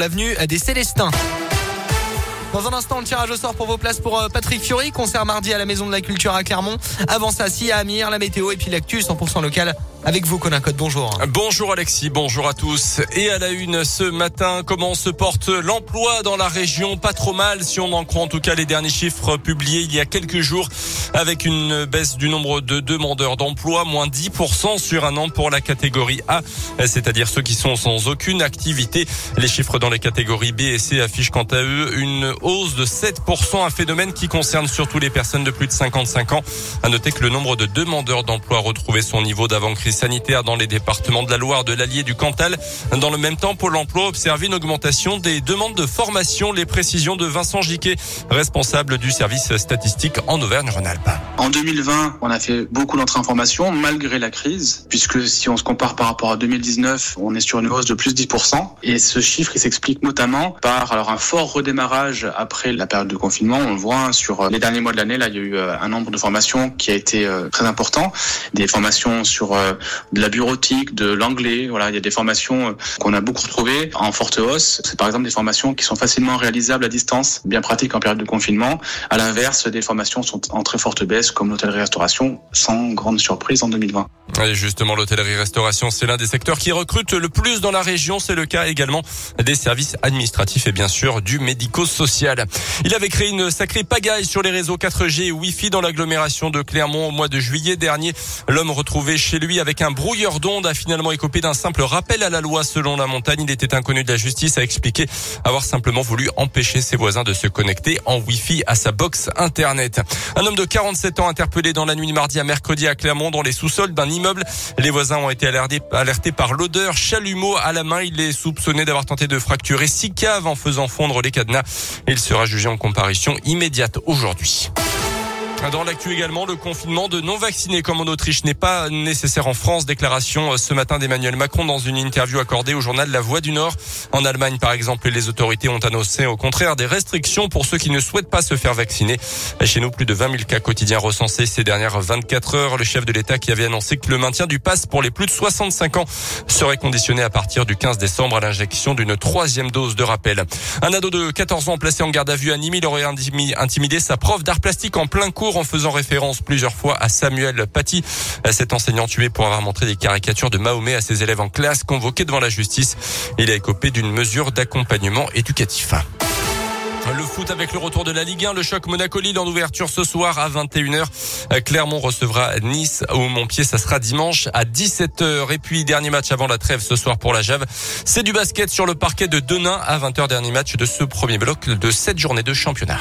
l'avenue des Célestins. Dans un instant, le tirage au sort pour vos places pour euh, Patrick Fiori, concert mardi à la Maison de la Culture à Clermont. Avant ça, si à Amir, la météo et puis l'actu 100% local avec vous, Colin Code. Bonjour. Bonjour Alexis, bonjour à tous. Et à la une ce matin, comment se porte l'emploi dans la région? Pas trop mal, si on en croit en tout cas les derniers chiffres publiés il y a quelques jours, avec une baisse du nombre de demandeurs d'emploi, moins 10% sur un an pour la catégorie A, c'est-à-dire ceux qui sont sans aucune activité. Les chiffres dans les catégories B et C affichent quant à eux une hausse de 7%, un phénomène qui concerne surtout les personnes de plus de 55 ans. À noter que le nombre de demandeurs d'emploi a retrouvé son niveau d'avant-crise sanitaire dans les départements de la Loire, de l'Allier, du Cantal. Dans le même temps, Pôle emploi observe une augmentation des demandes de formation. Les précisions de Vincent Giquet, responsable du service statistique en Auvergne-Rhône-Alpes. En 2020, on a fait beaucoup d'entrées en formation malgré la crise, puisque si on se compare par rapport à 2019, on est sur une hausse de plus de 10%. Et ce chiffre, s'explique notamment par alors un fort redémarrage après la période de confinement. On le voit sur les derniers mois de l'année, là, il y a eu euh, un nombre de formations qui a été euh, très important. Des formations sur euh, de la bureautique, de l'anglais. Voilà, il y a des formations euh, qu'on a beaucoup retrouvées en forte hausse. C'est par exemple des formations qui sont facilement réalisables à distance, bien pratiques en période de confinement. À l'inverse, des formations sont en très forte baisse, comme l'hôtellerie-restauration, sans grande surprise en 2020. Et justement, l'hôtellerie-restauration, c'est l'un des secteurs qui recrute le plus dans la région. C'est le cas également des services administratifs et bien sûr du médico-social. Il avait créé une sacrée pagaille sur les réseaux 4G et Wi-Fi dans l'agglomération de Clermont au mois de juillet dernier. L'homme retrouvé chez lui avec un brouilleur d'ondes a finalement écopé d'un simple rappel à la loi selon la montagne. Il était inconnu de la justice, a expliqué avoir simplement voulu empêcher ses voisins de se connecter en Wi-Fi à sa box internet. Un homme de 47 ans interpellé dans la nuit de mardi à mercredi à Clermont dans les sous-sols d'un immeuble. Les voisins ont été alertés, alertés par l'odeur chalumeau à la main. Il est soupçonné d'avoir tenté de fracturer six caves en faisant fondre les cadenas. Il sera jugé en comparution immédiate aujourd'hui. Dans l'actu également, le confinement de non-vaccinés comme en Autriche n'est pas nécessaire en France. Déclaration euh, ce matin d'Emmanuel Macron dans une interview accordée au journal La Voix du Nord. En Allemagne, par exemple, les autorités ont annoncé au contraire des restrictions pour ceux qui ne souhaitent pas se faire vacciner. Chez nous, plus de 20 000 cas quotidiens recensés ces dernières 24 heures. Le chef de l'État qui avait annoncé que le maintien du pass pour les plus de 65 ans serait conditionné à partir du 15 décembre à l'injection d'une troisième dose de rappel. Un ado de 14 ans placé en garde à vue à Nîmes, il aurait intimidé sa prof d'art plastique en plein cours en faisant référence plusieurs fois à Samuel Paty, cet enseignant tué pour avoir montré des caricatures de Mahomet à ses élèves en classe convoqués devant la justice. Il a écopé d'une mesure d'accompagnement éducatif. Le foot avec le retour de la Ligue 1, le choc Monaco-Lille en ouverture ce soir à 21h. Clermont recevra Nice au Montpied, ça sera dimanche à 17h. Et puis dernier match avant la trêve ce soir pour la Jave. C'est du basket sur le parquet de Denain à 20h, dernier match de ce premier bloc de cette journée de championnat.